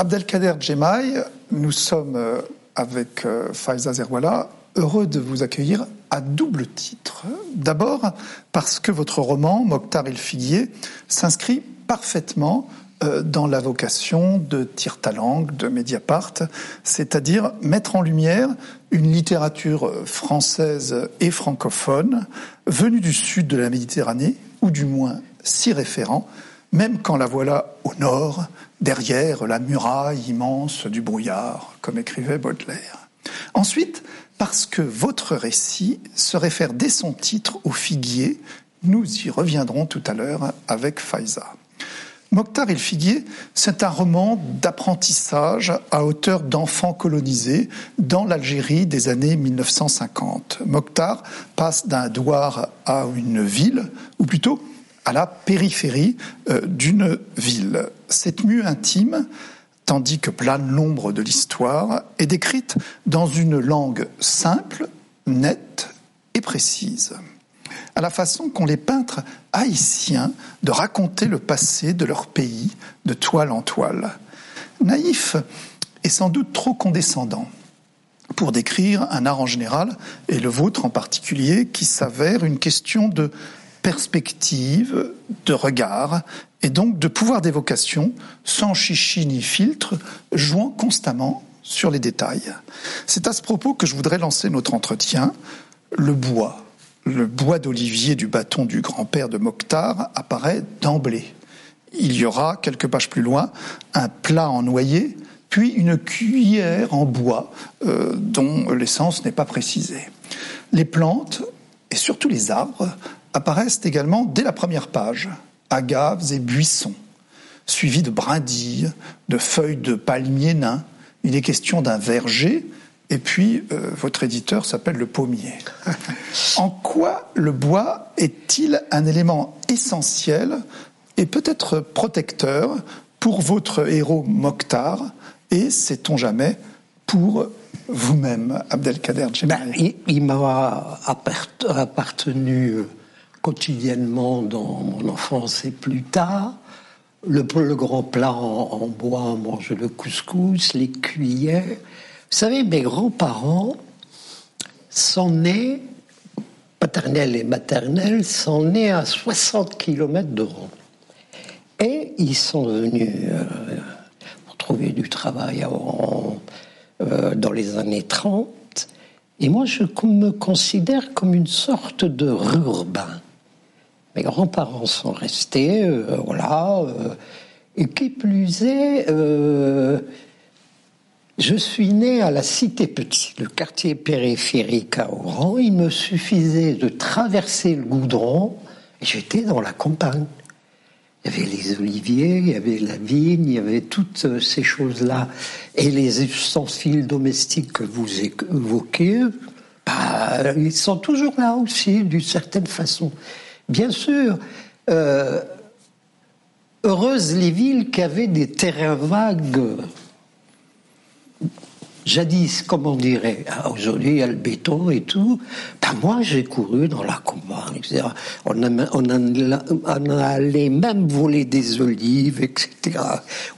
Abdelkader Djemaï, nous sommes euh, avec euh, Faiza Zerwala heureux de vous accueillir à double titre. D'abord parce que votre roman, Mokhtar el Figuier, s'inscrit parfaitement euh, dans la vocation de Tirtalang, de Mediapart, c'est-à-dire mettre en lumière une littérature française et francophone venue du sud de la Méditerranée, ou du moins si référent, même quand la voilà au nord, derrière la muraille immense du brouillard, comme écrivait Baudelaire. Ensuite, parce que votre récit se réfère dès son titre au figuier, nous y reviendrons tout à l'heure avec Faiza. Mokhtar et le figuier, c'est un roman d'apprentissage à hauteur d'enfants colonisés dans l'Algérie des années 1950. Mokhtar passe d'un douar à une ville, ou plutôt à la périphérie euh, d'une ville. Cette mue intime, tandis que plane l'ombre de l'histoire, est décrite dans une langue simple, nette et précise à la façon qu'ont les peintres haïtiens de raconter le passé de leur pays de toile en toile. Naïf est sans doute trop condescendant pour décrire un art en général, et le vôtre en particulier, qui s'avère une question de perspective, de regard, et donc de pouvoir d'évocation, sans chichi ni filtre, jouant constamment sur les détails. C'est à ce propos que je voudrais lancer notre entretien. Le bois, le bois d'olivier du bâton du grand-père de Mokhtar apparaît d'emblée. Il y aura, quelques pages plus loin, un plat en noyer, puis une cuillère en bois euh, dont l'essence n'est pas précisée. Les plantes, et surtout les arbres, apparaissent également dès la première page, agaves et buissons, suivis de brindilles, de feuilles de palmiers nains. Il est question d'un verger et puis, euh, votre éditeur s'appelle le pommier. en quoi le bois est-il un élément essentiel et peut-être protecteur pour votre héros Mokhtar et, sait-on jamais, pour vous-même, Abdelkader ben, Il, m'a appartenu euh, quotidiennement dans mon enfance et plus tard. Le, grand plat en, bois, on le couscous, les cuillères. Vous savez, mes grands-parents sont nés, paternels et maternels, sont nés à 60 km de Rome. Et ils sont venus euh, pour trouver du travail euh, dans les années 30. Et moi, je me considère comme une sorte de urbain. Mes grands-parents sont restés, euh, voilà. et qui plus est, je suis né à la Cité Petit, le quartier périphérique à Oran. Il me suffisait de traverser le goudron et j'étais dans la campagne. Il y avait les oliviers, il y avait la vigne, il y avait toutes ces choses-là. Et les ustensiles domestiques que vous évoquez, bah, ils sont toujours là aussi, d'une certaine façon. Bien sûr, euh, heureuses les villes qui avaient des terrains vagues jadis, comme on dirait, ah, aujourd'hui il y a le béton et tout. Ben moi j'ai couru dans la campagne, etc. On, a, on, allait même voler des olives, etc.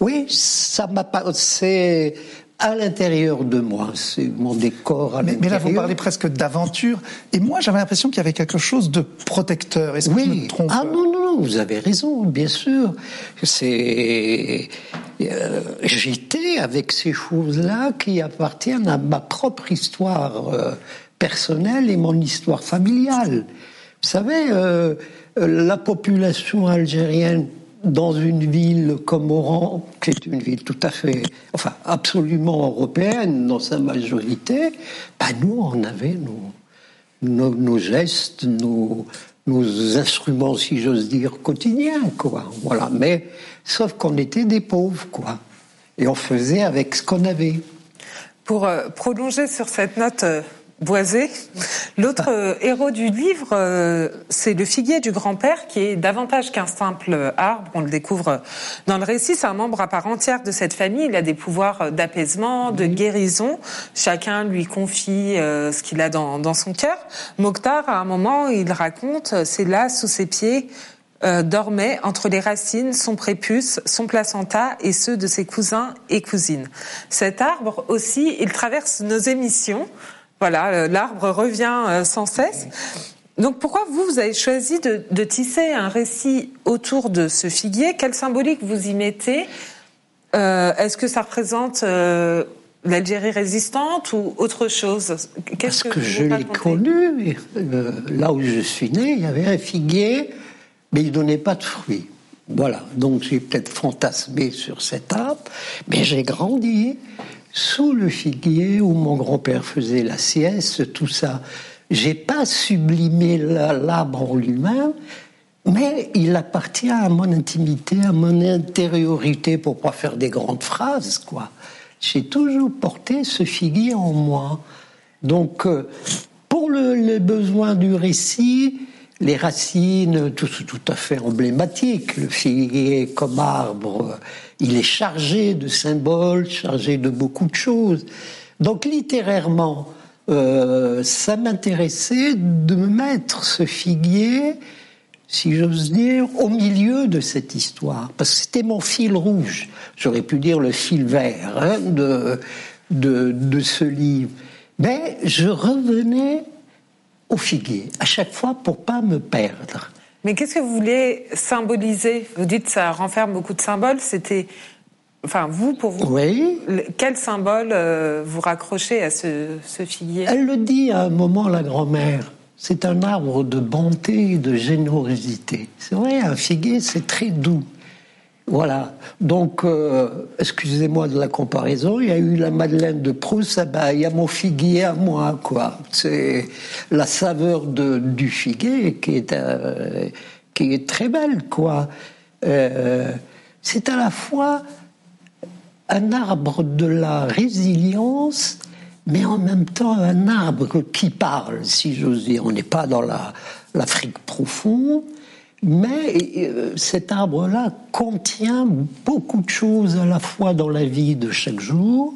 Oui, ça m'a passé à l'intérieur de moi, c'est mon décor à mais, mais, là, vous parlez presque d'aventure, et moi j'avais l'impression qu'il y avait quelque chose de protecteur. Est-ce oui. que je me trompe? Ah non, non, non, vous avez raison, bien sûr. C'est euh, j'étais avec ces choses-là qui appartiennent à ma propre histoire euh, personnelle et mon histoire familiale. Vous savez, euh, la population algérienne dans une ville comme Oran, qui est une ville tout à fait, enfin absolument européenne dans sa majorité, bah nous on avait nos, gestes, nos, nos instruments, si j'ose dire, quotidiens, quoi. Voilà. Mais sauf qu'on était des pauvres, quoi. Et on faisait avec ce qu'on avait. Pour euh, prolonger sur cette note euh, boisée, l'autre euh, héros du livre, c'est le figuier du grand-père, qui est davantage qu'un simple arbre. On le découvre dans le récit. C'est un membre à part entière de cette famille. Il a des pouvoirs d'apaisement, de guérison. Chacun lui confie ce qu'il a dans, dans son cœur. Mokhtar, à un moment, il raconte, c'est là, sous ses pieds, euh, dormait entre les racines, son prépuce, son placenta et ceux de ses cousins et cousines. Cet arbre aussi, il traverse nos émissions. Voilà, euh, l'arbre revient euh, sans cesse. Donc pourquoi vous, vous avez choisi de, tisser un récit autour de ce figuier? Quelle symbolique vous y mettez? Est-ce que ça représente l'Algérie résistante ou autre chose? Parce que, que je l'ai connu, là où je suis né, il y avait un figuier mais il donnait pas de fruits. Voilà, donc j'ai peut-être fantasmé sur cet arbre, mais j'ai grandi sous le figuier où mon grand-père faisait la sieste, tout ça. J'ai pas sublimé l'arbre en lui-même, mais il appartient à mon intimité, à mon intériorité, pour pas faire des grandes phrases, quoi. J'ai toujours porté ce figuier en moi. Donc, euh, pour le, le besoin du récit, les racines, tout, tout à fait emblématique. Le figuier comme arbre, il est chargé de symboles, chargé de beaucoup de choses. Donc littérairement, euh, ça m'intéressait de me mettre ce figuier, si j'ose dire, au milieu de cette histoire, parce que c'était mon fil rouge. J'aurais pu dire le fil vert hein, de, de, de ce livre. Mais je revenais au figuier, à chaque fois pour pas me perdre. Mais qu'est-ce que vous voulez symboliser? Vous dites que ça renferme beaucoup de symboles. C'était, enfin, vous pour vous, oui. quel symbole euh, vous raccrochez à ce, ce figuier? Elle le dit à un moment, la grand-mère. C'est un arbre de bonté et de générosité. C'est vrai, un figuier, c'est très doux. Voilà. Donc, euh, excusez-moi de la comparaison, il y a eu la Madeleine de Proust, ah ben, il y a mon figuier à moi, quoi. C'est la saveur de, du figuier qui est, euh, qui est très belle, quoi. Euh, c'est à la fois un arbre de la résilience, mais en même temps un arbre qui parle, si j'ose dire. On n'est pas dans l'Afrique profonde, mais euh, cet arbre-là contient beaucoup de choses à la fois dans la vie de chaque jour,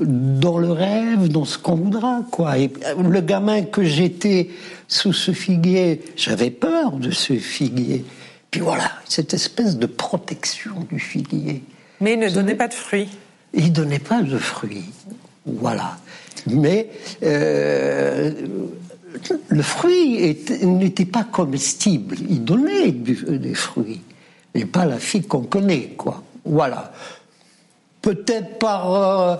dans le rêve, dans ce qu'on voudra, quoi. Et euh, le gamin que j'étais sous ce figuier, j'avais peur de ce figuier. Puis voilà, cette espèce de protection du figuier. Mais il ne donnait pas de fruits. Il donnait pas de fruits. Voilà. Mais euh, le fruit n'était pas comestible. Il donnait des fruits, mais pas la fille qu'on connaît, quoi. Voilà. Peut-être par euh,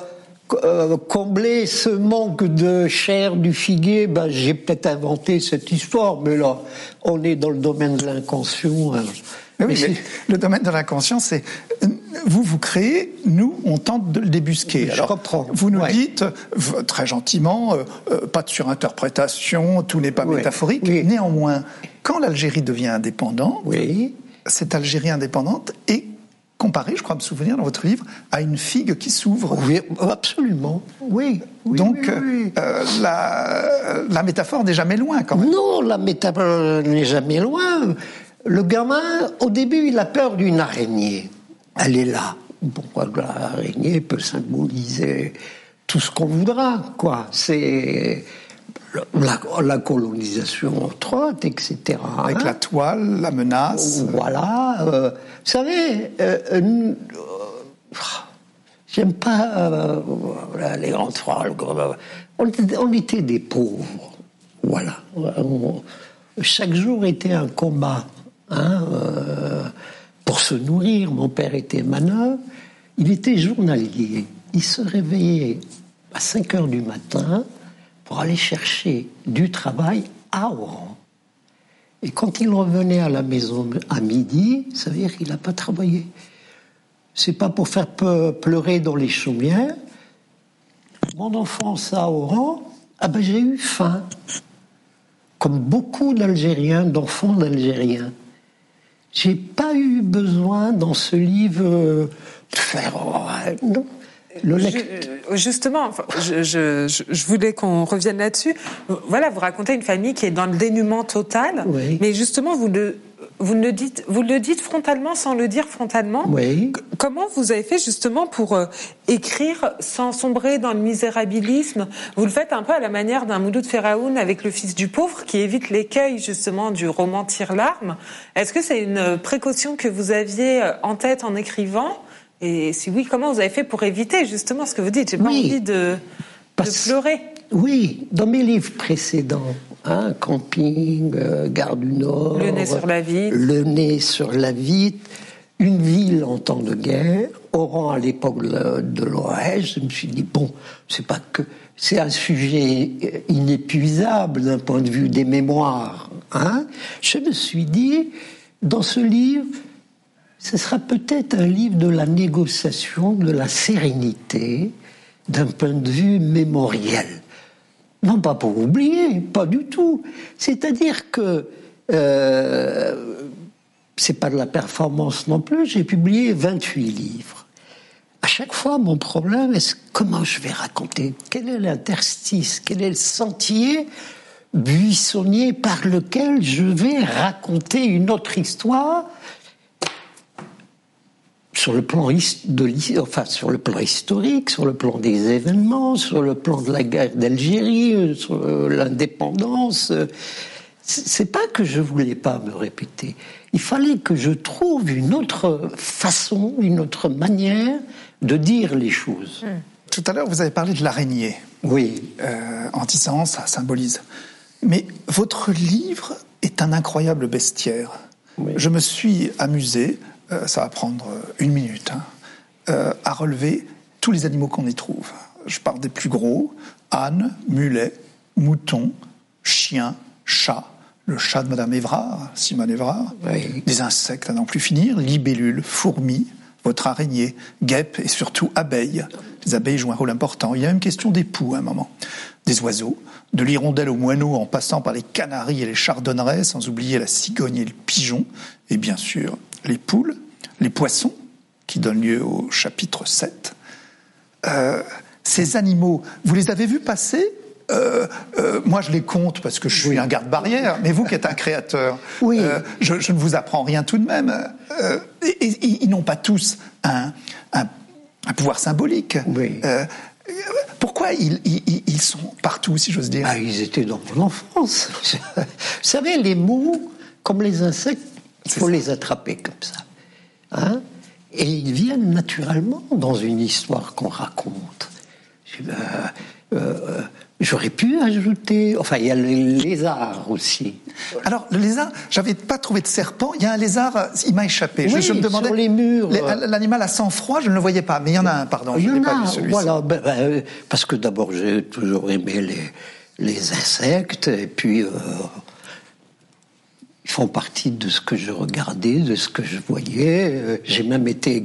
euh, combler ce manque de chair du figuier, ben, j'ai peut-être inventé cette histoire, mais là, on est dans le domaine de l'inconscient. Hein. Oui, mais le domaine de l'inconscient, c'est vous vous créez, nous on tente de le débusquer. Je comprends. Vous nous dites très gentiment, euh, euh, pas de surinterprétation, tout n'est pas métaphorique. Néanmoins, quand l'Algérie devient indépendante, cette Algérie indépendante est comparée, je crois me souvenir dans votre livre, à une figue qui s'ouvre. Oui, absolument. Oui. Donc euh, la, la métaphore n'est jamais loin quand même. Non, la métaphore n'est jamais loin. Le gamin, au début, il a peur d'une araignée. Elle est là. Pourquoi l'araignée peut symboliser tout ce qu'on voudra, quoi. C'est la, colonisation étroite, etc. Avec la toile, la menace. Voilà. Euh, vous savez, euh, euh, j'aime pas les grandes phrases. On, était des pauvres. Voilà. chaque jour était un combat. Hein, pour se nourrir. Mon père était manœuvre. Il était journalier. Il se réveillait à 5 heures du matin pour aller chercher du travail à Oran. Et quand il revenait à la maison à midi, ça veut dire qu'il n'a pas travaillé. C'est pas pour faire pleurer dans les chaumières. Mon enfance à Oran, ah ben j'ai eu faim. Comme beaucoup d'Algériens, d'enfants d'Algériens. J'ai pas eu besoin dans ce livre de faire. justement, je, je, je, voulais qu'on revienne là-dessus. Voilà, vous racontez une famille qui est dans le dénuement total, mais justement, vous le, vous le dites, vous le dites frontalement sans le dire frontalement. Oui. Comment vous avez fait justement pour euh, écrire sans sombrer dans le misérabilisme? Vous le faites un peu à la manière d'un Mouloud Feraoun avec le fils du pauvre qui évite l'écueil justement du roman tire larme. Est-ce que c'est une précaution que vous aviez euh, en tête en écrivant? Et si oui, comment vous avez fait pour éviter justement ce que vous dites? J'ai pas envie de, de pleurer. Oui, dans mes livres précédents, hein, Camping, euh, Gare du Nord, Le nez sur la vitre, Le nez sur la vitre, Une ville en temps de guerre, Oran à l'époque de l'Orège, je me suis dit, bon, c'est pas que. C'est un sujet inépuisable d'un point de vue des mémoires. Hein. Je me suis dit, dans ce livre, ce sera peut-être un livre de la négociation, de la sérénité, d'un point de vue mémoriel. Non pas pour oublier, pas du tout. C'est-à-dire que euh, c'est pas de la performance non plus. J'ai publié 28 livres. À chaque fois, mon problème est comment je vais raconter? Quel est l'interstice? Quel est le sentier buissonnier par lequel je vais raconter une autre histoire sur le plan de, enfin, sur le plan historique, sur le plan des événements, sur le plan de la guerre d'Algérie, euh, sur euh, l'indépendance. Euh, c'est pas que je voulais pas me répéter. Il fallait que je trouve une autre façon, une autre manière de dire les choses. Hmm. Tout à l'heure, vous avez parlé de l'araignée. Oui. en disant ça symbolise. Mais votre livre est un incroyable bestiaire. Je me suis amusé euh, ça va prendre euh, une minute, hein, euh, à relever tous les animaux qu'on y trouve. Je parle des plus gros, âne, mulet, mouton, chien, chat, le chat de Madame Évrard, Simone Évrard, des insectes à n'en plus finir, libellules, fourmis, votre araignée, guêpes et surtout abeilles. Les abeilles jouent un rôle important. Il y a une question d'époux à un moment. Des oiseaux, de l'hirondelle au moineau en passant par les canaris et les chardonnerets, sans oublier la cigogne et le pigeon, et bien sûr les poules, les poissons, qui donnent lieu au chapitre 7. Euh, ces animaux, vous les avez vus passer? Euh, euh, moi, je les compte parce que je suis un garde-barrière, mais vous qui êtes un créateur, oui. je, ne vous apprends rien tout de même. ils n'ont pas tous un, pouvoir symbolique. pourquoi ils, ils, sont partout, si j'ose dire? Ah, Ils étaient dans l'enfance. vous savez, les mots, comme les insectes, il faut les attraper comme ça. Hein et ils viennent naturellement dans une histoire qu'on raconte. Euh, euh, j'aurais pu ajouter. Enfin, il y a le lézard aussi. Alors, le lézard, j'avais pas trouvé de serpent. Il y a un lézard, il m'a échappé. je, me demandais. Sur les murs. L'animal a sang froid, je ne le voyais pas. Mais il y en a un, pardon. Il y en a, voilà. Ben, ben, parce que d'abord, j'ai toujours aimé les, les insectes. Et puis, ils font partie de ce que je regardais, de ce que je voyais. Euh, j'ai même été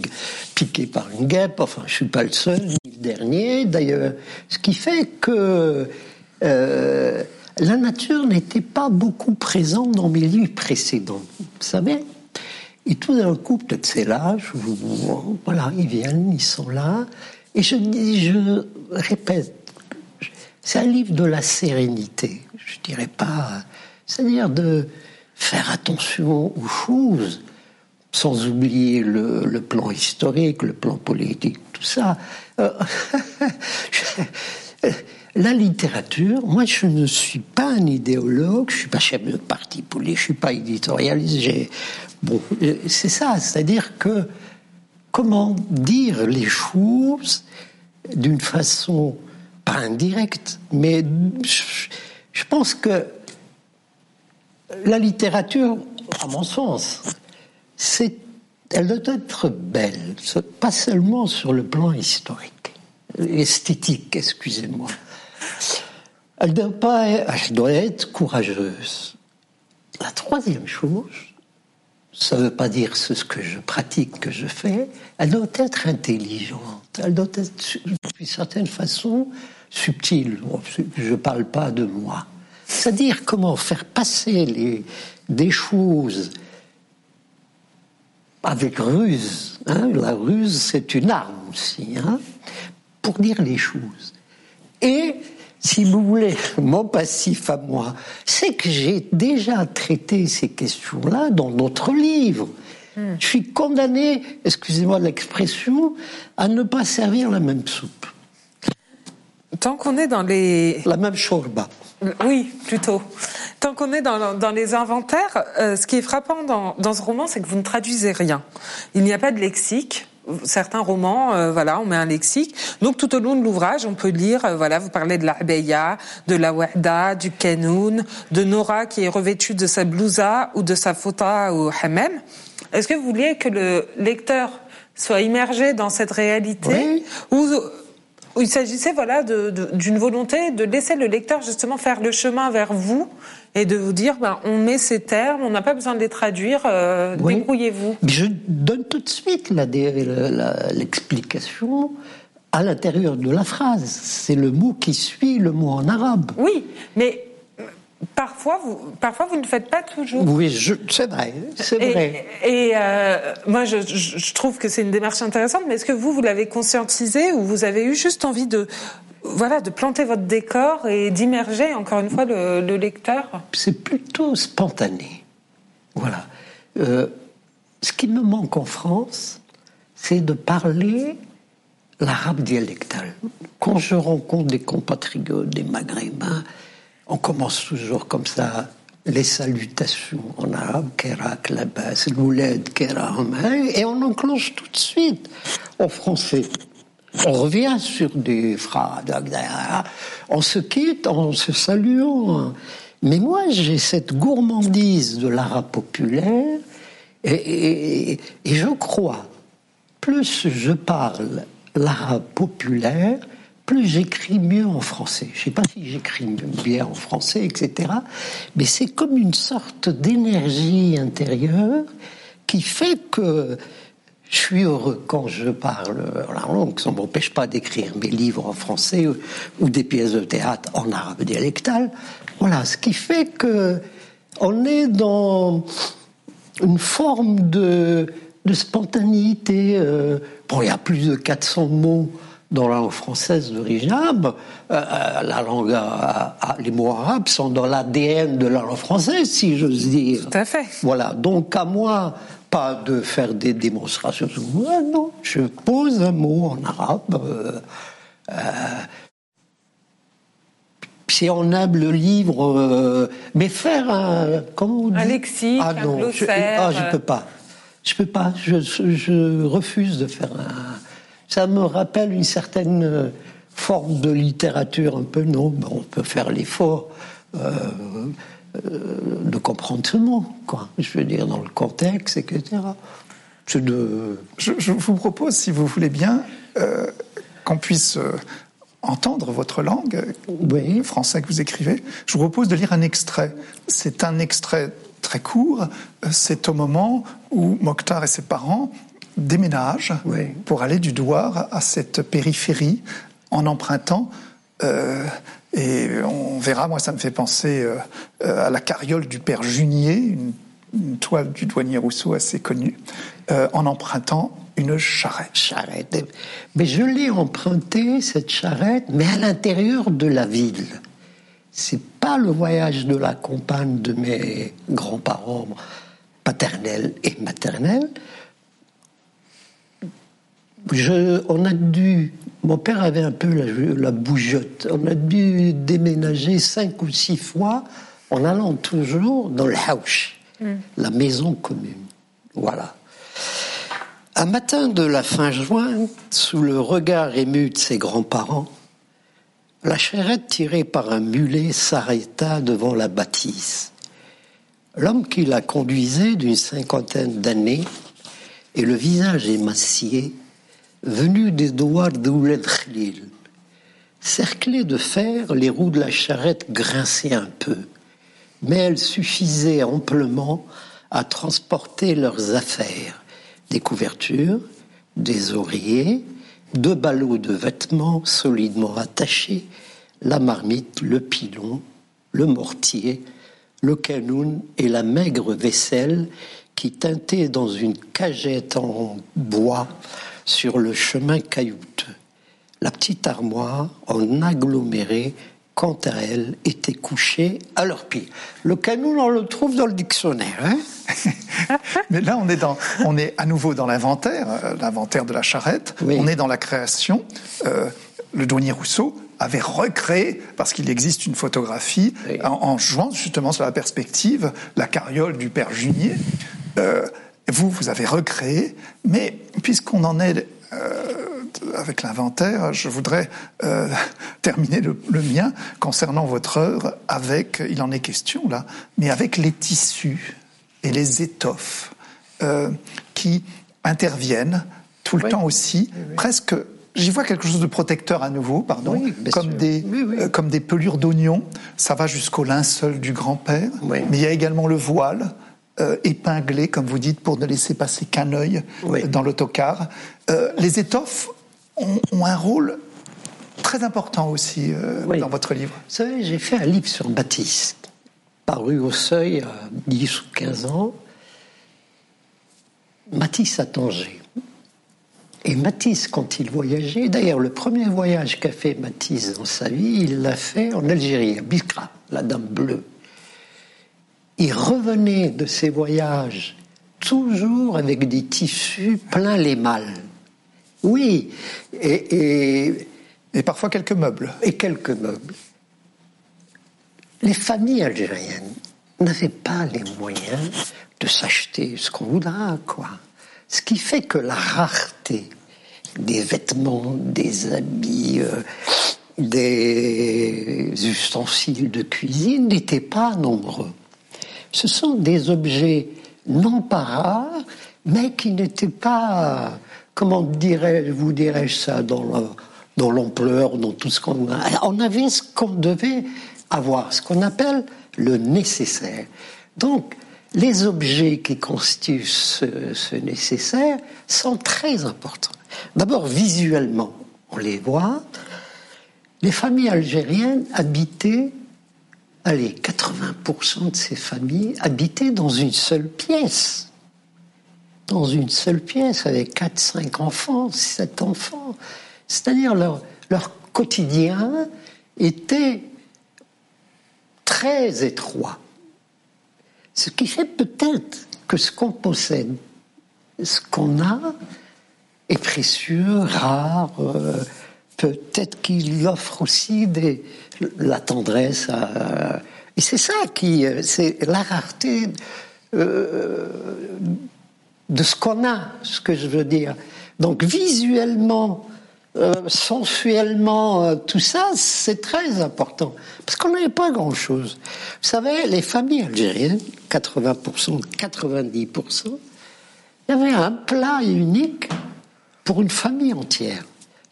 piqué par une guêpe. Enfin, je suis pas le seul, ni le dernier. D'ailleurs, ce qui fait que euh, la nature n'était pas beaucoup présente dans mes livres précédents. Vous savez? Et tout d'un coup, peut-être c'est là. voilà, ils viennent, ils sont là. Et je dis, je répète, c'est un livre de la sérénité. Je dirais pas, c'est-à-dire de faire attention aux choses, sans oublier le, plan historique, le plan politique, tout ça. Euh, la littérature, moi je ne suis pas un idéologue, je suis pas chef de parti politique, je suis pas éditorialiste. Bon, c'est ça, c'est-à-dire que comment dire les choses d'une façon pas indirecte, mais je pense que la littérature, à mon sens, elle doit être belle, pas seulement sur le plan historique, esthétique, excusez-moi. Elle doit, pas, elle doit être courageuse. La troisième chose, ça ne veut pas dire ce que je pratique, que je fais, elle doit être intelligente, elle doit être, d'une certaine façon, subtile. Je ne parle pas de moi. C'est-à-dire comment faire passer les, des choses avec ruse. Hein. La ruse, c'est une arme aussi. Hein. pour dire les choses. Et, si vous voulez, mon passif à moi, c'est que j'ai déjà traité ces questions-là dans d'autres livres. Hmm. Je suis condamné, excusez-moi l'expression, à ne pas servir la même soupe. Tant qu'on est dans les... La même chorba. Oui, plutôt. Tant qu'on est dans, dans, les inventaires, euh, ce qui est frappant dans, dans ce roman, c'est que vous ne traduisez rien. Il n'y a pas de lexique certains romans, euh, voilà, on met un lexique. Donc tout au long de l'ouvrage, on peut lire, euh, voilà, vous parlez de la Beya, de la Wahda, du Kenoun, de Nora qui est revêtue de sa blousa ou de sa fota au hammam. Est-ce que vous vouliez que le lecteur soit immergé dans cette réalité ou il s'agissait voilà d'une volonté de laisser le lecteur justement faire le chemin vers vous et de vous dire ben, on met ces termes, on n'a pas besoin de les traduire, euh, débrouillez-vous. Je donne tout de suite l'explication à l'intérieur de la phrase. C'est le mot qui suit le mot en arabe. Oui, mais Parfois vous, parfois, vous ne le faites pas toujours. Oui, c'est vrai, c'est vrai. Et, euh, moi, je, je, trouve que c'est une démarche intéressante, mais est-ce que vous, vous l'avez conscientisé ou vous avez eu juste envie de, voilà, de planter votre décor et d'immerger, encore une fois, le, le lecteur? C'est plutôt spontané. Voilà. Euh, ce qui me manque en France, c'est de parler l'arabe dialectal. Quand je rencontre des compatriotes, des maghrébins, on commence toujours comme ça, les salutations en arabe, kerak, labas, louled, keram, et on enclenche tout de suite en français. On revient sur des phrases, on se quitte en se saluant. Mais moi, j'ai cette gourmandise de l'arabe populaire, et, et je crois, plus je parle l'arabe populaire, plus j'écris mieux en français. Je ne sais pas si j'écris bien en français, etc. Mais c'est comme une sorte d'énergie intérieure qui fait que je suis heureux quand je parle la langue. Ça ne m'empêche pas d'écrire mes livres en français ou des pièces de théâtre en arabe dialectal. Voilà, ce qui fait que on est dans une forme de, spontanéité. Euh, bon, il y a plus de 400 mots dans la langue française d'origine arabe. Euh, euh, la langue, les mots arabes sont dans l'ADN de la langue française, si j'ose dire. Tout à fait. Voilà. Donc à moi, pas de faire des démonstrations. non, je pose un mot en arabe. Euh, si on aime le livre, mais faire un, comment on dit un lexique, ah, non, un je, ah, je peux pas. Je peux pas. Je, je refuse de faire un ça me rappelle une certaine euh, forme de littérature un peu non, on peut faire l'effort euh, euh, de comprendre ce mot, quoi. Je veux dire dans le contexte, etc. Je, je, vous propose, si vous voulez bien, qu'on puisse entendre votre langue, le français que vous écrivez. Je vous propose de lire un extrait. C'est un extrait très court. C'est au moment où Mokhtar et ses parents déménage pour aller du Douar à cette périphérie en empruntant. Euh, et on verra, moi ça me fait penser euh, à la carriole du père Junier, une, toile du douanier Rousseau assez connue, euh, en empruntant une charrette. Charrette. Mais je l'ai emprunté, cette charrette, mais à l'intérieur de la ville. C'est pas le voyage de la campagne de mes grands-parents paternels et maternels, on a dû, mon père avait un peu la, bougeotte, on a dû déménager cinq ou six fois en allant toujours dans le house, hmm. la maison commune. Voilà. Un matin de la fin juin, sous le regard ému de ses grands-parents, la charrette tirée par un mulet s'arrêta devant la bâtisse. L'homme qui la conduisait, d'une cinquantaine d'années, et le visage émacié, venu des doigts d'Ouled Khalil. Cerclées de fer, les roues de la charrette grinçaient un peu, mais elles suffisaient amplement à transporter leurs affaires, des couvertures, des oreillers, deux ballots de vêtements solidement attachés, la marmite, le pilon, le mortier, le canoun et la maigre vaisselle qui teintait dans une cagette en bois sur le chemin caillouteux. la petite armoire en aggloméré quant à elle, était couchée à leurs pieds. Le canon, on le trouve dans le dictionnaire. Hein Mais là, on est, dans, on est à nouveau dans l'inventaire, euh, l'inventaire de la charrette. On est dans la création. Euh, le douanier Rousseau avait recréé, parce qu'il existe une photographie, en, jouant justement sur la perspective, la carriole du père Junier. Euh, vous, vous avez recréé, mais puisqu'on en est avec l'inventaire, je voudrais euh, terminer le, mien concernant votre œuvre avec, il en est question là, mais avec les tissus et les étoffes euh, qui interviennent tout le temps aussi, presque. J'y vois quelque chose de protecteur à nouveau, pardon, comme des euh, comme des pelures d'oignon. Ça va jusqu'au linceul du grand-père, mais il y a également le voile. Épinglé, comme vous dites, pour ne laisser passer qu'un œil dans l'autocar. les étoffes ont, un rôle très important aussi euh, dans votre livre. Vous savez, j'ai fait un livre sur Baptiste, paru au seuil à 10 ou 15 ans. Matisse à Tanger. Et Matisse, quand il voyageait, d'ailleurs, le premier voyage qu'a fait Matisse dans sa vie, il l'a fait en Algérie, à Biskra, la Dame Bleue. Il revenait de ses voyages toujours avec des tissus pleins les malles. Oui, et, et, parfois quelques meubles. Et quelques meubles. Les familles algériennes n'avaient pas les moyens de s'acheter ce qu'on voudra, quoi. Ce qui fait que la rareté des vêtements, des habits, euh, des ustensiles de cuisine n'était pas nombreux. Ce sont des objets non pas rares, mais qui n'étaient pas comment dirais, vous dirais-je ça, dans l'ampleur, dans tout ce qu'on a. On avait ce qu'on devait avoir, ce qu'on appelle le nécessaire. Donc, les objets qui constituent ce, nécessaire sont très importants. D'abord, visuellement, on les voit. Les familles algériennes habitaient, allez, 80% de ces familles habitaient dans une seule pièce dans une seule pièce avec 4, 5 enfants, 7 enfants. C'est-à-dire leur, quotidien était très étroit. Ce qui fait peut-être que ce qu'on possède, ce qu'on a, est précieux, rare. Euh, peut-être qu'il offre aussi des, la tendresse. et c'est ça qui, euh, c'est la rareté. Euh, de ce qu'on a, ce que je veux dire. Donc visuellement, euh, sensuellement, euh, tout ça, c'est très important. Parce qu'on n'avait pas grand-chose. Vous savez, les familles algériennes, 80%, 90%, il y avait un plat unique pour une famille entière.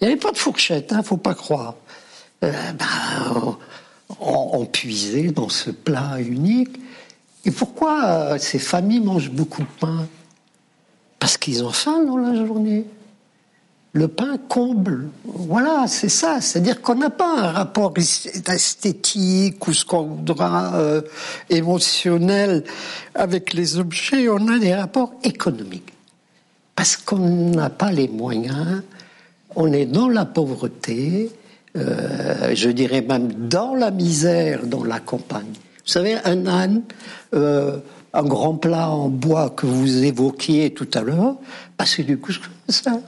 Il n'y avait pas de fourchette, hein, faut pas croire. Euh, puisait dans ce plat unique. Et pourquoi ces familles mangent beaucoup de pain? Parce qu'ils ont faim dans la journée. Le pain comble. Voilà, c'est ça. C'est-à-dire qu'on n'a pas un rapport esthétique ou ce qu'on voudra euh, émotionnel avec les objets. On a des rapports économiques. Parce qu'on n'a pas les moyens. On est dans la pauvreté. Euh, je dirais même dans la misère dans la campagne. Vous savez, un âne, euh, un grand plat en bois que vous évoquiez tout à l'heure, bah c'est du couscous, ça.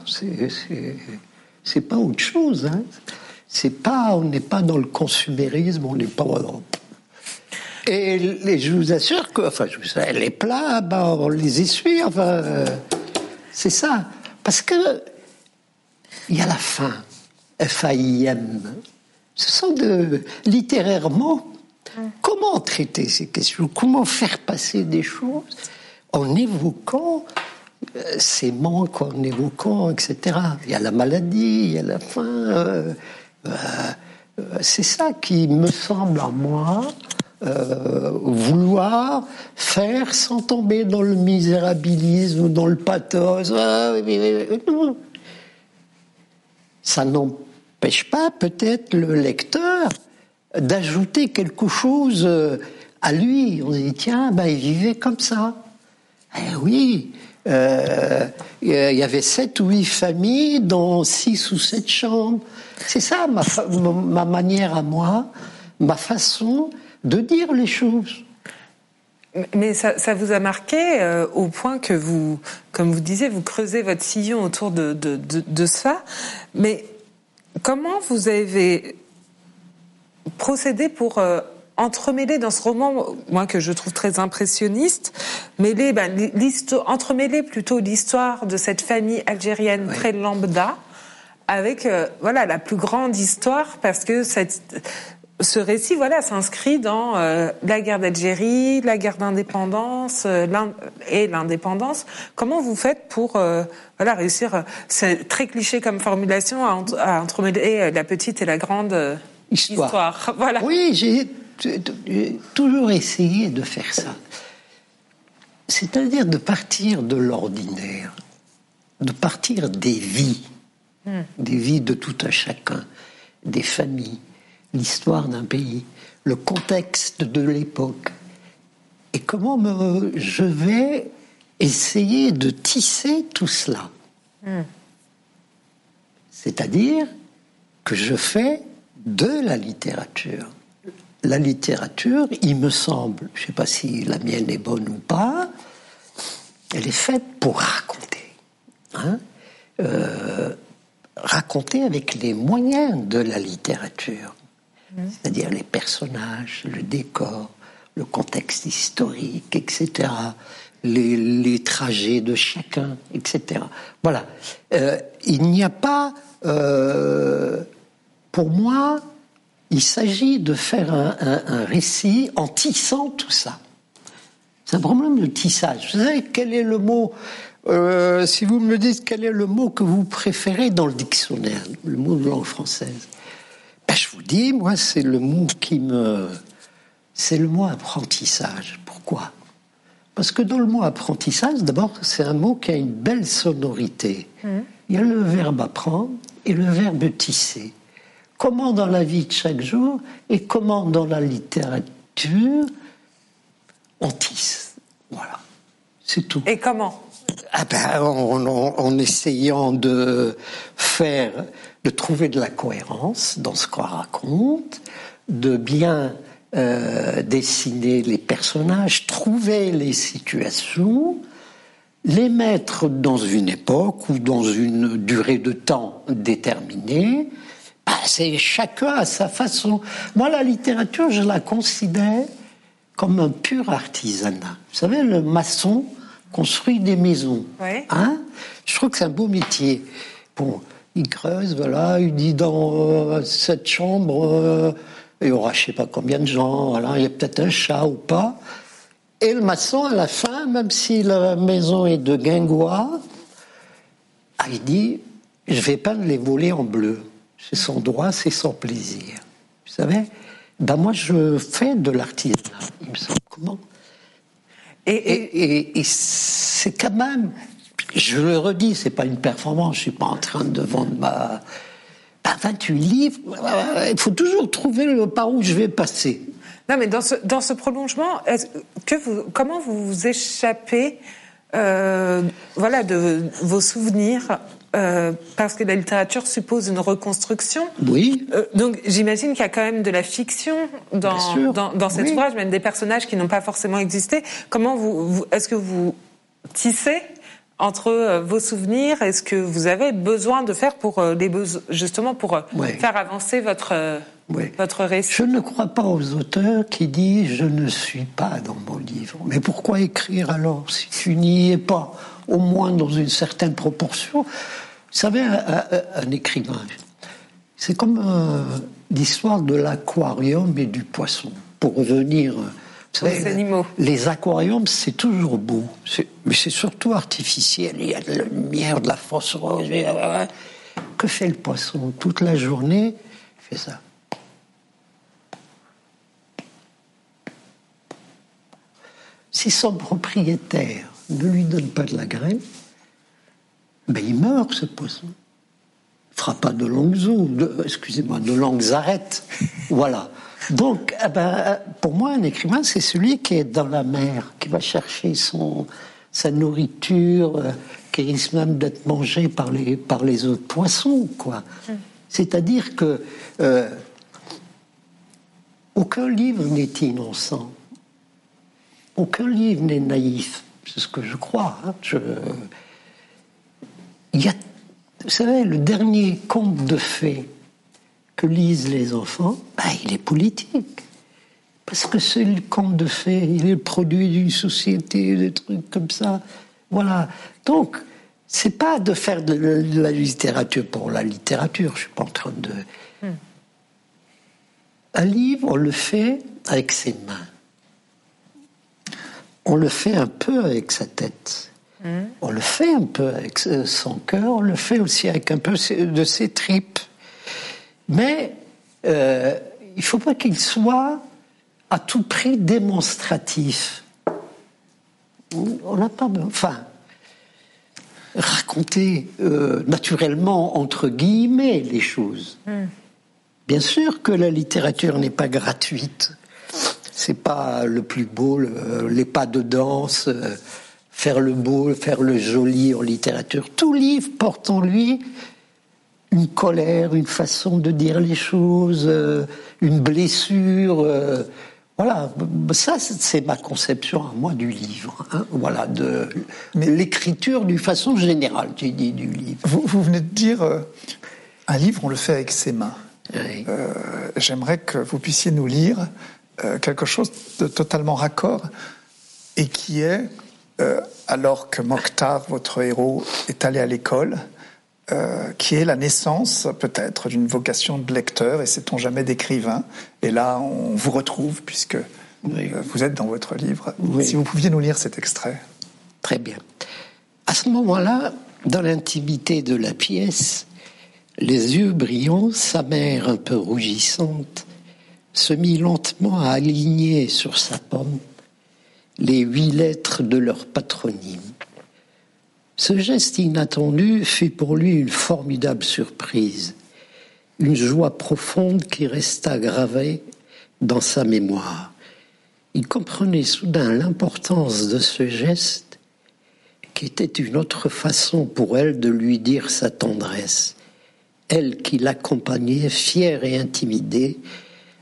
C'est pas autre chose. Hein. C'est pas, on n'est pas dans le consumérisme, on n'est pas. Et je vous assure que, enfin, je vous, les plats, bah, on les essuie, enfin, c'est ça. Parce que il y a la faim, F-A-I-M. Ce sont de, littérairement, Comment traiter ces questions? Comment faire passer des choses en évoquant euh, ces manques, en évoquant, etc. Il y a la maladie, il y a la faim. Euh, euh, c'est ça qui me semble à moi vouloir faire sans tomber dans le misérabilisme ou dans le pathos. Ça n'empêche pas peut-être le lecteur d'ajouter quelque chose euh, à lui. On dit, tiens, ben, il vivait comme ça. Eh oui, Euh, il y avait sept ou huit familles dans six ou sept chambres. C'est ça ma, ma manière à moi, ma façon de dire les choses. Mais ça, ça, vous a marqué euh, au point que vous, comme vous disiez, vous creusez votre sillon autour de, de, de, de ça. Mais comment vous avez procédé pour euh, entremêler dans ce roman, moi que je trouve très impressionniste, mêler, ben, entremêler plutôt l'histoire de cette famille algérienne très lambda avec euh, voilà la plus grande histoire parce que cette, ce récit, voilà, s'inscrit dans euh, la guerre d'Algérie, la guerre d'indépendance euh, et l'indépendance. Comment vous faites pour euh, voilà réussir C'est très cliché comme formulation à, à, entremêler la petite et la grande histoire. Voilà. Oui, j'ai toujours essayé de faire ça. C'est-à-dire de partir de l'ordinaire, de partir des vies, hmm. des vies de tout un chacun, des familles l'histoire d'un pays, le contexte de l'époque. Et comment je vais essayer de tisser tout cela. Hmm. C'est-à-dire que je fais de la littérature. La littérature, il me semble, je ne sais pas si la mienne est bonne ou pas, elle est faite pour raconter. Hein. Euh, raconter avec les moyens de la littérature c'est-à-dire les personnages, le décor, le contexte historique, etc., les, trajets de chacun, etc. Voilà. Euh, il n'y a pas, euh, pour moi, il s'agit de faire un, récit en tissant tout ça. C'est un problème de tissage. Vous savez quel est le mot euh, Si vous me dites quel est le mot que vous préférez dans le dictionnaire, le mot de langue française, dis, moi, c'est le mot qui me. C'est le mot apprentissage. Pourquoi? Parce que dans le mot apprentissage, d'abord, c'est un mot qui a une belle sonorité. Mmh. Il y a le verbe apprendre et le verbe tisser. Comment dans la vie de chaque jour et comment dans la littérature on tisse. Voilà. C'est tout. Et comment? Ah ben, en, essayant de faire de trouver de la cohérence dans ce qu'on raconte, de bien euh, dessiner les personnages, trouver les situations, les mettre dans une époque ou dans une durée de temps déterminée. Bah, c'est chacun à sa façon. Moi, la littérature, je la considère comme un pur artisanat. Vous savez, le maçon construit des maisons. Hein? Je trouve que c'est un beau métier. Bon, il creuse, voilà, il dit dans euh, cette chambre, euh, il y aura je sais pas combien de gens, voilà, il y a peut-être un chat ou pas. Et le maçon, à la fin, même si la maison est de guingois, ah, il dit, je vais pas les voler en bleu. C'est son droit, c'est son plaisir. Vous savez Ben moi, je fais de l'artisanat, il me semble. Comment? Et, et c'est quand même je le redis, c'est pas une performance, je suis pas en train de vendre ma. 28 livres, il faut toujours trouver le, par où je vais passer. Non, mais dans ce, dans ce prolongement, que vous, comment vous vous échappez euh, voilà, de vos souvenirs euh, parce que la littérature suppose une reconstruction. Oui. Euh, donc j'imagine qu'il y a quand même de la fiction dans, dans, dans, cet ouvrage, même des personnages qui n'ont pas forcément existé. Comment vous, vous est-ce que vous tissez entre euh, vos souvenirs et ce que vous avez besoin de faire pour euh, les justement pour euh, faire avancer votre votre récit. Je ne crois pas aux auteurs qui disent je ne suis pas dans mon livre. Mais pourquoi écrire alors si tu n'y es pas au moins dans une certaine proportion? Vous savez, un, écrivain, c'est comme l'histoire de l'aquarium et du poisson. Pour revenir les animaux. Les aquariums, c'est toujours beau, mais c'est surtout artificiel. Il y a de la lumière, de la rose. Que fait le poisson? Toute la journée, il fait ça. Si son propriétaire ne lui donne pas de la graine, ben il meurt, ce poisson. Il ne fera pas de longues eaux, excusez-moi, de longues arêtes. voilà. Donc, eh ben, pour moi, un écrivain, c'est celui qui est dans la mer, qui va chercher son, sa nourriture, euh, qui risque même d'être mangée par les, par les autres poissons, quoi. Mm. C'est-à-dire que euh, aucun livre n'est innocent, aucun livre n'est naïf, c'est ce que je crois. Hein. Il y a, vous savez, le dernier conte de fées que lisent les enfants, bah, il est politique. Parce que c'est le conte de fées, il est le produit d'une société, des trucs comme ça. Voilà. Donc, c'est pas de faire de la littérature pour la littérature. Je suis pas en train de. Hmm. Un livre, on le fait avec ses mains. On le fait un peu avec sa tête. Hmm. On le fait un peu avec son cœur. On le fait aussi avec un peu de ses tripes. Mais euh, il ne faut pas qu'il soit à tout prix démonstratif. On n'a pas. Enfin, raconter euh, naturellement, entre guillemets, les choses. Hmm. Bien sûr que la littérature n'est pas gratuite. C'est pas le plus beau, les pas de danse, euh, faire le beau, faire le joli en littérature. Tout livre porte en lui une colère, une façon de dire les choses, euh, une blessure. Euh, voilà, ça c'est ma conception à moi du livre. Hein. voilà, de l'écriture d'une façon générale, tu dis du livre. Vous, venez de dire euh, un livre, on le fait avec ses mains. J'aimerais que vous puissiez nous lire quelque chose de totalement raccord et qui est alors que Mokhtar, votre héros, est allé à l'école, euh, qui est la naissance peut-être d'une vocation de lecteur et sait-on jamais d'écrivain? Et là, on vous retrouve puisque euh, vous êtes dans votre livre. Si vous pouviez nous lire cet extrait. Très bien. À ce moment-là, dans l'intimité de la pièce, les yeux brillants, sa mère un peu rougissante, se mit lentement à aligner sur sa pomme les huit lettres de leur patronyme. Ce geste inattendu fut pour lui une formidable surprise, une joie profonde qui resta gravée dans sa mémoire. Il comprenait soudain l'importance de ce geste qui était une autre façon pour elle de lui dire sa tendresse, elle qui l'accompagnait fière et intimidée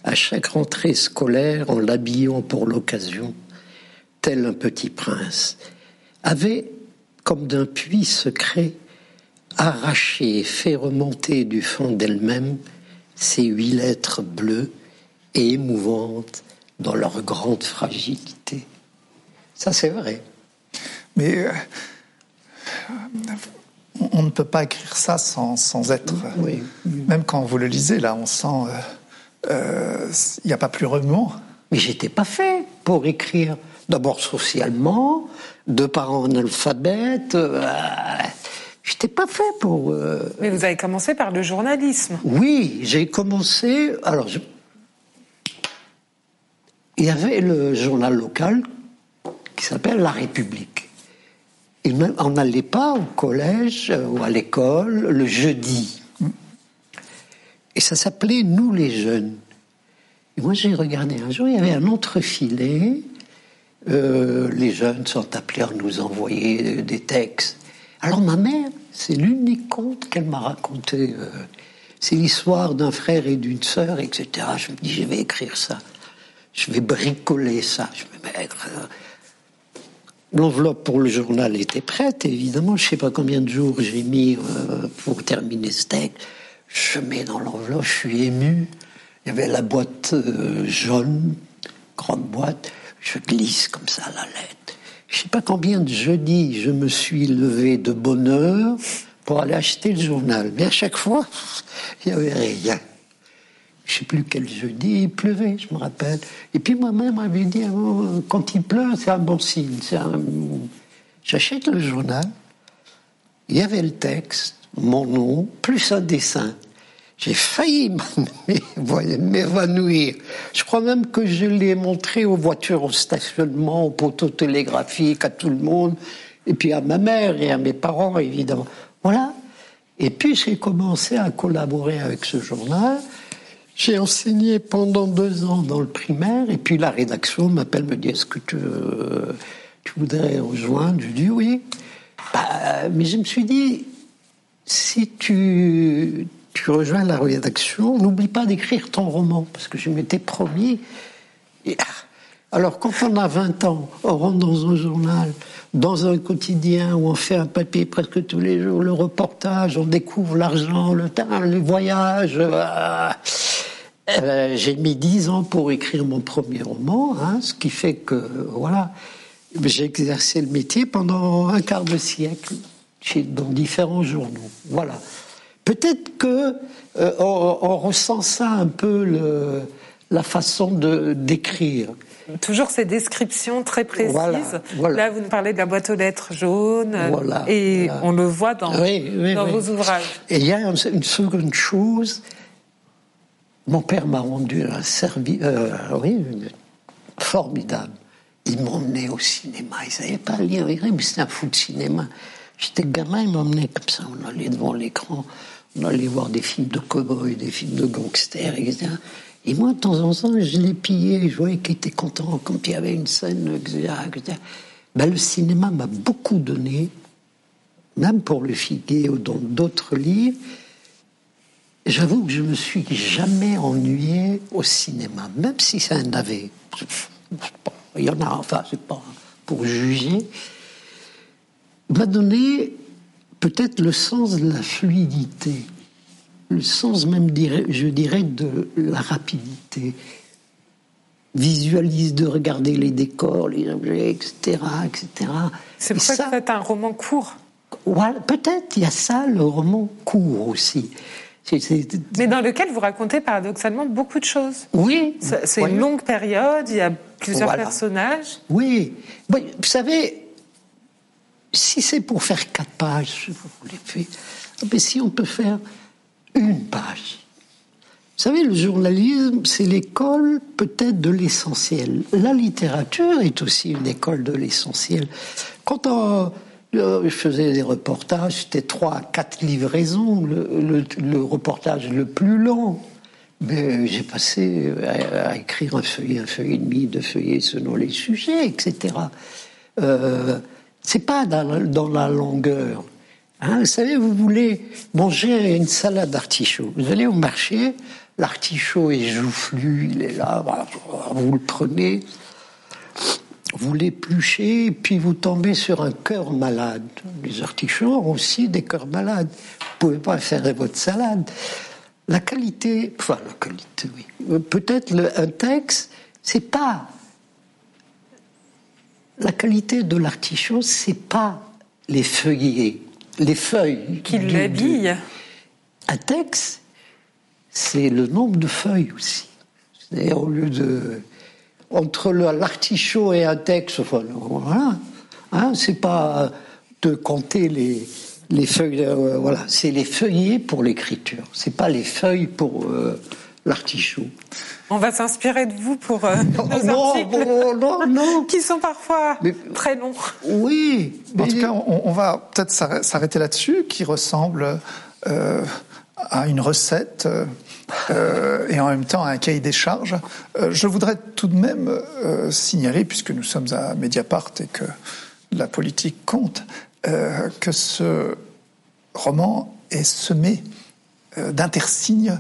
à chaque rentrée scolaire en l'habillant pour l'occasion, tel un petit prince, avait comme d'un puits secret, arraché et fait remonter du fond d'elle-même ces huit lettres bleues et émouvantes dans leur grande fragilité. Ça, c'est vrai. Mais euh, on ne peut pas écrire ça sans, sans être. Oui. Même quand vous le lisez, là, on sent. Il euh, n'y euh, a pas plus remuant. Mais j'étais pas fait pour écrire. D'abord socialement, deux parents analphabètes. Euh, J'étais pas fait pour. Euh, Mais vous avez commencé par le journalisme. Oui, j'ai commencé. Alors, il y avait le journal local qui s'appelle La République. Et on n'allait pas au collège euh, ou à l'école le jeudi. Et ça s'appelait Nous les jeunes. Et moi, j'ai regardé un jour, il y avait un entrefilet euh, les jeunes sont appelés à nous envoyer des textes. Alors ma mère, c'est l'unique conte qu'elle m'a raconté. Euh, c'est l'histoire d'un frère et d'une sœur, etc. Je me dis, je vais écrire ça. Je vais bricoler ça. Je vais mettre. Euh, l'enveloppe pour le journal était prête, évidemment. Je ne sais pas combien de jours j'ai mis pour terminer ce texte. Je mets dans l'enveloppe, je suis ému. Il y avait la boîte jaune, grande boîte. Je glisse comme ça la lettre. Je sais pas combien de jeudis je me suis levé de bonne heure pour aller acheter le journal. Mais à chaque fois, il n'y avait rien. Je sais plus quel jeudi, il pleuvait, je me rappelle. Et puis moi-même, m'avait dit, oh, quand il pleut, c'est un bon signe. J'achète le journal, il y avait le texte, mon nom, plus un dessin. J'ai failli m'évanouir. Je crois même que je l'ai montré aux voitures au stationnement, aux poteaux télégraphiques, à tout le monde, et puis à ma mère et à mes parents, évidemment. Voilà. Et puis j'ai commencé à collaborer avec ce journal. J'ai enseigné pendant deux ans dans le primaire, et puis la rédaction m'appelle, me dit est-ce que tu veux, tu voudrais rejoindre? Je dis oui. Bah, mais je me suis dit, si tu, tu rejoins la rédaction, n'oublie pas d'écrire ton roman, parce que je m'étais promis. Ah, alors, quand on a 20 ans, on rentre dans un journal, dans un quotidien où on fait un papier presque tous les jours, le reportage, on découvre l'argent, le temps, les voyages. Euh, euh, j'ai mis 10 ans pour écrire mon premier roman, hein, ce qui fait que, voilà, j'ai exercé le métier pendant un quart de siècle dans différents journaux. Voilà. Peut-être que euh, on, ressent ça un peu le, la façon de d'écrire. Toujours ces descriptions très précises. Là, vous nous parlez de la boîte aux lettres jaune, et on le voit dans, dans vos ouvrages. Et il y a une, seconde chose. Mon père m'a rendu un service, euh, oui, formidable. Il m'emmenait au cinéma. Il savait pas lire, mais c'était un fou de cinéma. J'étais gamin, il m'emmenait comme ça. On allait devant l'écran, on allait voir des films de cow-boys, des films de gangsters, etc. Et moi, de temps en temps, je les pillais, je voyais qu'il était content, quand il y avait une scène, etc. Ben, le cinéma m'a beaucoup donné, même pour le figuer ou dans d'autres livres. J'avoue que je me suis jamais ennuyé au cinéma, même si ça en avait. Il y en a, enfin, c'est pas pour juger. M'a donné peut-être le sens de la fluidité le sens même, je dirais, de la rapidité. Visualise de regarder les décors, les objets, etc. etc. C'est pour ça, que c'est un roman court. Voilà, peut-être il y a ça, le roman court aussi. Mais dans lequel vous racontez paradoxalement beaucoup de choses. Oui. C'est une longue période, il y a plusieurs personnages. Oui. Vous savez, si c'est pour faire quatre pages, vous fait, mais si on peut faire une page. Vous savez, le journalisme, c'est l'école peut-être de l'essentiel. La littérature est aussi une école de l'essentiel. Quand on, euh, je faisais des reportages, c'était trois quatre livraisons, le, reportage le plus long. Mais j'ai passé à, écrire un feuillet, un feuillet et demi, deux feuillets selon les sujets, etc. Euh, c'est pas dans la longueur. Hein, vous savez, vous voulez manger une salade d'artichaut. Vous allez au marché, l'artichaut est joufflu, il est là, vous le prenez, vous l'épluchez, puis vous tombez sur un cœur malade. Les artichauts ont aussi des cœurs malades. Vous pouvez pas faire votre salade. La qualité, enfin la qualité, oui. Peut-être un texte, c'est pas la qualité de l'artichaut, c'est pas les feuillets les feuilles. Qui l'habillent. Un texte, c'est le nombre de feuilles aussi. C'est-à-dire, au lieu de. Entre l'artichaut et un texte, enfin, voilà. Hein, c'est pas de compter les, les feuilles. Euh, voilà, c'est les feuillets pour l'écriture. C'est pas les feuilles pour euh, l'artichaut. On va s'inspirer de vous pour euh, nos articles qui sont parfois très longs. Oui. En tout cas, on, va peut-être s'arrêter là-dessus, qui ressemble euh, à une recette euh, et en même temps à un cahier des charges. je voudrais tout de même signaler, puisque nous sommes à Mediapart et que la politique compte, que ce roman est semé d'intersignes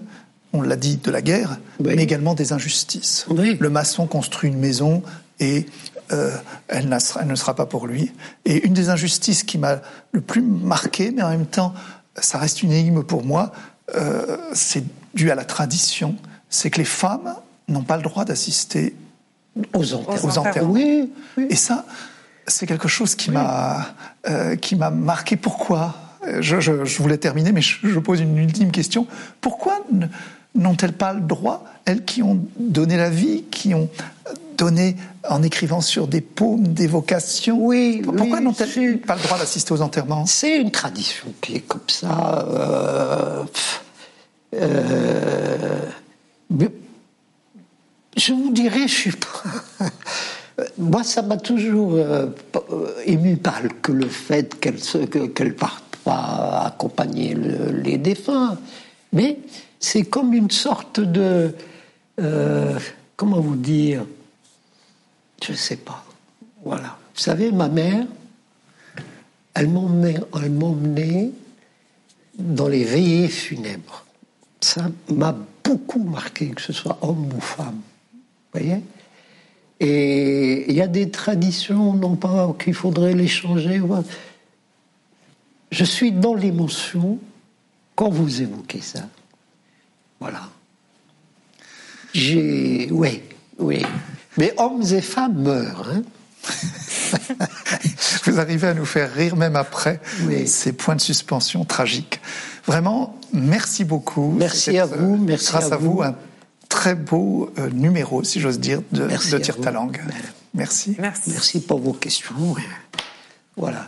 on l'a dit, de la guerre, mais également des injustices. Le maçon construit une maison et euh, elle, ne sera pas pour lui. Et une des injustices qui m'a le plus marqué, mais en même temps, ça reste une énigme pour moi, euh, c'est dû à la tradition, c'est que les femmes n'ont pas le droit d'assister aux enterrements. Et ça, c'est quelque chose qui m'a euh, qui m'a marqué. Pourquoi? Je, je, voulais terminer, mais je, je pose une ultime question. Pourquoi n'ont-elles pas le droit, elles qui ont donné la vie, qui ont donné en écrivant sur des paumes des vocations Oui. Pourquoi n'ont-elles pas le droit d'assister aux enterrements? C'est une tradition qui est comme ça. Euh, euh, je vous dirais, je suis pas. Moi, ça m'a toujours euh, ému par que le fait qu'elle ne parte pas accompagner les défunts. Mais c'est comme une sorte de... Euh, comment vous dire Je ne sais pas. Voilà. Vous savez, ma mère, elle m'emmenait, dans les veillées funèbres. Ça m'a beaucoup marqué, que ce soit homme ou femme. Vous voyez? Et il y a des traditions, non pas qu'il faudrait les changer. Je suis dans l'émotion quand vous évoquez ça. Voilà. J'ai. Oui, oui. Mais hommes et femmes meurent. Hein vous arrivez à nous faire rire même après ces points de suspension tragiques. Vraiment, merci beaucoup. Merci à vous. Merci grâce à, vous. un très beau euh, numéro, si j'ose dire, de, de Tire ta langue. Merci. Merci. Merci pour vos questions. Voilà.